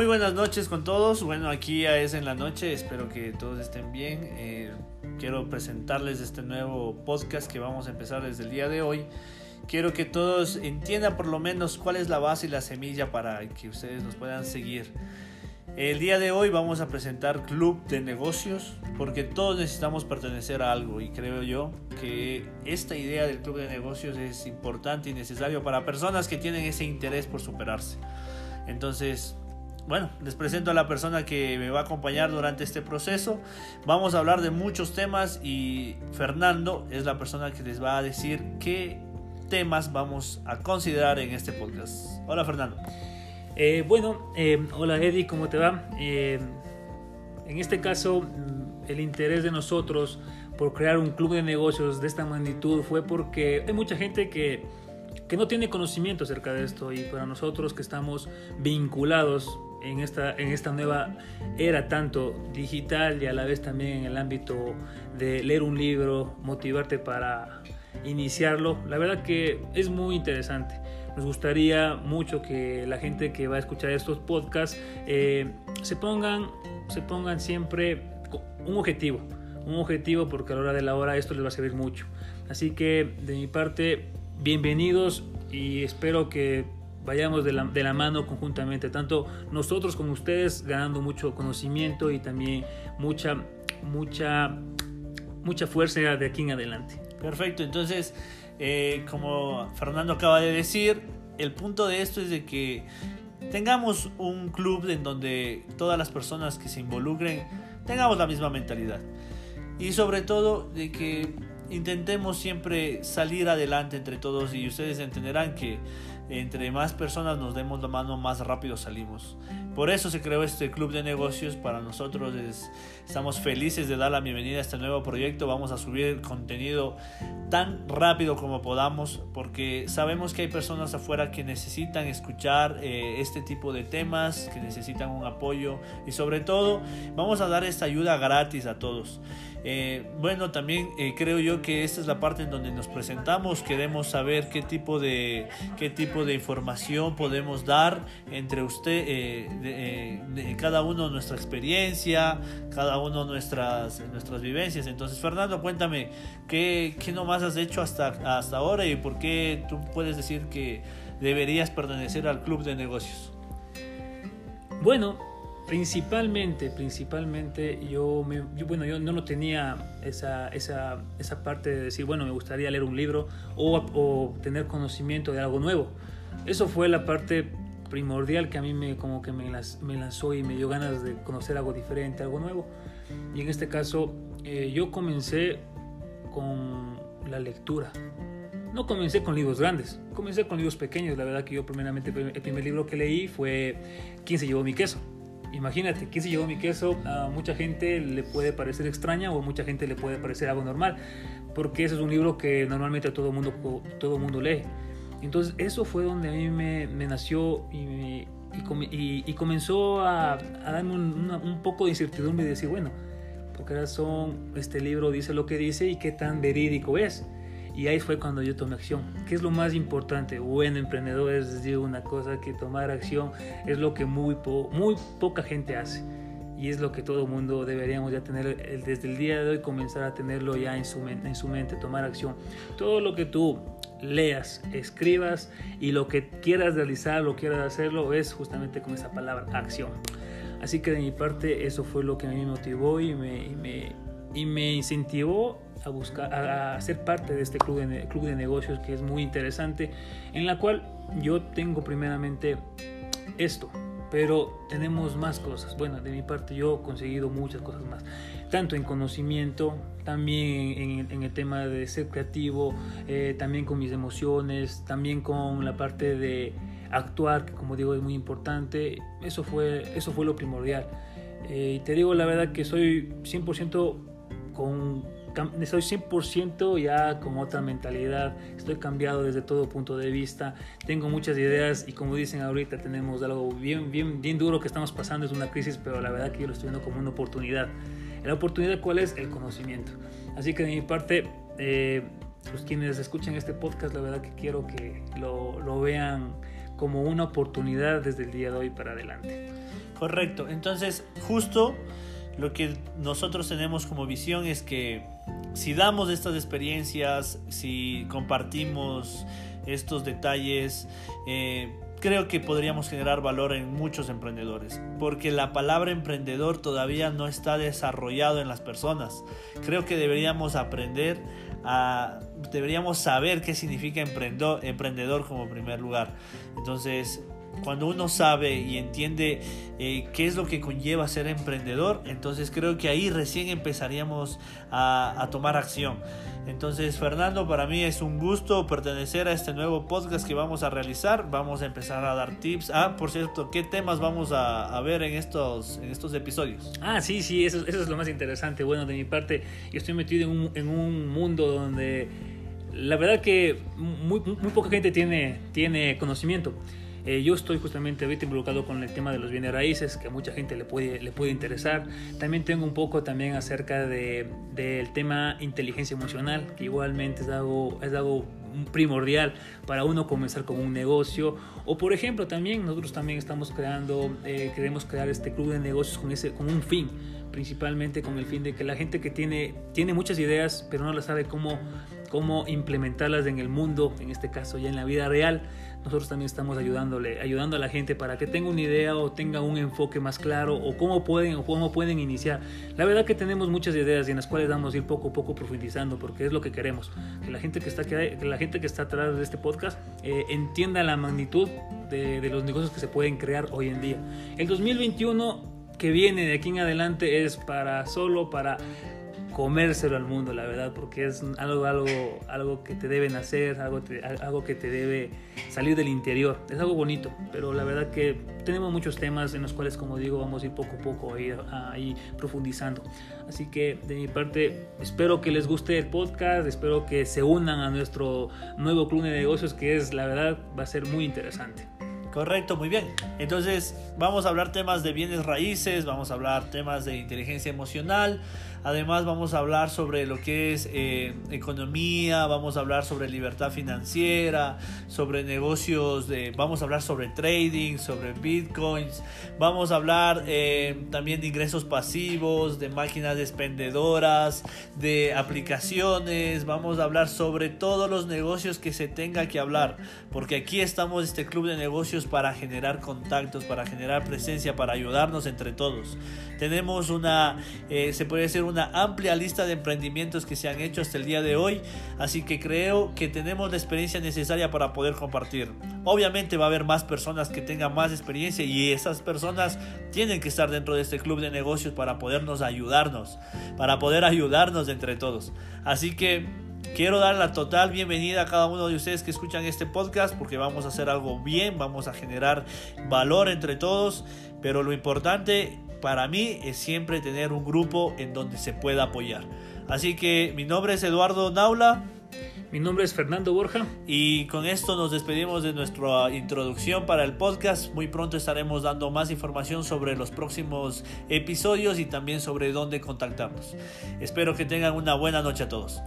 Muy buenas noches con todos. Bueno, aquí ya es en la noche. Espero que todos estén bien. Eh, quiero presentarles este nuevo podcast que vamos a empezar desde el día de hoy. Quiero que todos entiendan por lo menos cuál es la base y la semilla para que ustedes nos puedan seguir. El día de hoy vamos a presentar Club de Negocios porque todos necesitamos pertenecer a algo y creo yo que esta idea del Club de Negocios es importante y necesario para personas que tienen ese interés por superarse. Entonces, bueno, les presento a la persona que me va a acompañar durante este proceso. Vamos a hablar de muchos temas y Fernando es la persona que les va a decir qué temas vamos a considerar en este podcast. Hola Fernando. Eh, bueno, eh, hola Eddie, ¿cómo te va? Eh, en este caso, el interés de nosotros por crear un club de negocios de esta magnitud fue porque hay mucha gente que, que no tiene conocimiento acerca de esto y para nosotros que estamos vinculados en esta, en esta nueva era tanto digital y a la vez también en el ámbito de leer un libro, motivarte para iniciarlo, la verdad que es muy interesante. Nos gustaría mucho que la gente que va a escuchar estos podcasts eh, se, pongan, se pongan siempre un objetivo, un objetivo porque a la hora de la hora esto les va a servir mucho. Así que de mi parte, bienvenidos y espero que vayamos de la, de la, mano conjuntamente, tanto nosotros como ustedes, ganando mucho conocimiento y también mucha, mucha, mucha fuerza de aquí en adelante. Perfecto, entonces eh, como Fernando acaba de decir, el punto de esto es de que tengamos un club en donde todas las personas que se involucren tengamos la misma mentalidad. Y sobre todo de que intentemos siempre salir adelante entre todos y ustedes entenderán que entre más personas nos demos la mano, más rápido salimos. Por eso se creó este club de negocios. Para nosotros estamos felices de dar la bienvenida a este nuevo proyecto. Vamos a subir contenido tan rápido como podamos porque sabemos que hay personas afuera que necesitan escuchar eh, este tipo de temas, que necesitan un apoyo y sobre todo vamos a dar esta ayuda gratis a todos. Eh, bueno, también eh, creo yo que esta es la parte en donde nos presentamos. Queremos saber qué tipo de, qué tipo de información podemos dar entre usted, eh, de, cada uno nuestra experiencia, cada uno nuestras, nuestras vivencias. Entonces, Fernando, cuéntame, ¿qué, qué nomás has hecho hasta, hasta ahora y por qué tú puedes decir que deberías pertenecer al club de negocios? Bueno, Principalmente, principalmente yo, me, bueno, yo no tenía esa, esa, esa, parte de decir, bueno, me gustaría leer un libro o, o, tener conocimiento de algo nuevo. Eso fue la parte primordial que a mí me, como que me, las, me lanzó y me dio ganas de conocer algo diferente, algo nuevo. Y en este caso eh, yo comencé con la lectura. No comencé con libros grandes, comencé con libros pequeños. La verdad que yo primeramente el primer libro que leí fue ¿Quién se llevó mi queso? Imagínate, ¿qué se llevó mi queso? A mucha gente le puede parecer extraña o a mucha gente le puede parecer algo normal, porque ese es un libro que normalmente todo mundo, todo mundo lee. Entonces eso fue donde a mí me, nació y, comenzó a, darme un, un, poco de incertidumbre y decir, bueno, ¿por qué razón este libro dice lo que dice y qué tan verídico es? Y ahí fue cuando yo tomé acción. ¿Qué es lo más importante? Bueno, emprendedores, les digo una cosa, que tomar acción es lo que muy, muy poca gente hace. Y es lo que todo mundo deberíamos ya tener desde el día de hoy, comenzar a tenerlo ya en su, en su mente, tomar acción. Todo lo que tú leas, escribas y lo que quieras realizar, lo quieras hacerlo, es justamente con esa palabra, acción. Así que de mi parte eso fue lo que a mí me motivó y me, y me, y me incentivó a buscar a, ser parte de este club de, club de negocios que es muy interesante en la cual yo tengo primeramente esto pero tenemos más cosas. Bueno de mi parte yo he conseguido muchas cosas más tanto en conocimiento también en, el tema de ser creativo eh, también con mis emociones también con la parte de actuar que como digo es muy importante. Eso fue eso fue lo primordial. Eh, y te digo la verdad que soy 100% con estoy 100% ya con otra mentalidad, estoy cambiado desde todo punto de vista, tengo muchas ideas y como dicen ahorita tenemos algo bien, bien, bien duro que estamos pasando, es una crisis, pero la verdad que yo lo estoy viendo como una oportunidad. ¿La oportunidad cuál es? El conocimiento. Así que de mi parte, eh, los quienes escuchen este podcast, la verdad que quiero que lo, lo vean como una oportunidad desde el día de hoy para adelante. Correcto, entonces justo lo que nosotros tenemos como visión es que si damos estas experiencias, si compartimos estos detalles, eh, creo que podríamos generar valor en muchos emprendedores, porque la palabra emprendedor todavía no está desarrollado en las personas. Creo que deberíamos aprender a, deberíamos saber qué significa emprendedor, emprendedor como primer lugar. Entonces, cuando uno sabe y entiende eh, qué es lo que conlleva ser emprendedor, entonces creo que ahí recién empezaríamos a, tomar acción. Entonces, Fernando, para mí es un gusto pertenecer a este nuevo podcast que vamos a realizar. Vamos a empezar a dar tips. Ah, por cierto, ¿qué temas vamos a, ver en estos, en estos episodios? Ah, sí, sí, eso, eso, es lo más interesante. Bueno, de mi parte, yo estoy metido en un, en un mundo donde la verdad que muy, muy poca gente tiene, tiene conocimiento. Eh, yo estoy justamente ahorita involucrado con el tema de los bienes raíces, que a mucha gente le puede, le puede interesar. También tengo un poco también acerca de, del tema inteligencia emocional, que igualmente es algo, es algo primordial para uno comenzar con un negocio. O por ejemplo, también nosotros también estamos creando, eh, queremos crear este club de negocios con, ese, con un fin principalmente con el fin de que la gente que tiene, tiene muchas ideas, pero no las sabe cómo, cómo implementarlas en el mundo, en este caso ya en la vida real, nosotros también estamos ayudándole, ayudando a la gente para que tenga una idea o tenga un enfoque más claro o cómo pueden o cómo pueden iniciar. La verdad que tenemos muchas ideas y en las cuales vamos a ir poco a poco profundizando porque es lo que queremos. Que la gente que está, que la gente que está atrás de este podcast eh, entienda la magnitud de, de los negocios que se pueden crear hoy en día. El 2021 que viene de aquí en adelante es para solo para comérselo al mundo, la verdad, porque es algo, algo, algo que te deben hacer, algo, algo que te debe salir del interior. Es algo bonito, pero la verdad que tenemos muchos temas en los cuales, como digo, vamos a ir poco a poco ahí, ahí profundizando. Así que de mi parte, espero que les guste el podcast, espero que se unan a nuestro nuevo club de negocios, que es, la verdad, va a ser muy interesante. Correcto, muy bien. Entonces vamos a hablar temas de bienes raíces, vamos a hablar temas de inteligencia emocional, Además vamos a hablar sobre lo que es eh, economía, vamos a hablar sobre libertad financiera, sobre negocios, de, vamos a hablar sobre trading, sobre bitcoins, vamos a hablar eh, también de ingresos pasivos, de máquinas expendedoras, de aplicaciones, vamos a hablar sobre todos los negocios que se tenga que hablar, porque aquí estamos este club de negocios para generar contactos, para generar presencia, para ayudarnos entre todos. Tenemos una, eh, se puede decir una amplia lista de emprendimientos que se han hecho hasta el día de hoy, así que creo que tenemos la experiencia necesaria para poder compartir. Obviamente va a haber más personas que tengan más experiencia y esas personas tienen que estar dentro de este club de negocios para podernos ayudarnos, para poder ayudarnos entre todos. Así que Quiero dar la total bienvenida a cada uno de ustedes que escuchan este podcast porque vamos a hacer algo bien, vamos a generar valor entre todos, pero lo importante para mí es siempre tener un grupo en donde se pueda apoyar. Así que mi nombre es Eduardo Naula. Mi nombre es Fernando Borja. Y con esto nos despedimos de nuestra introducción para el podcast. Muy pronto estaremos dando más información sobre los próximos episodios y también sobre dónde contactarnos. Espero que tengan una buena noche a todos.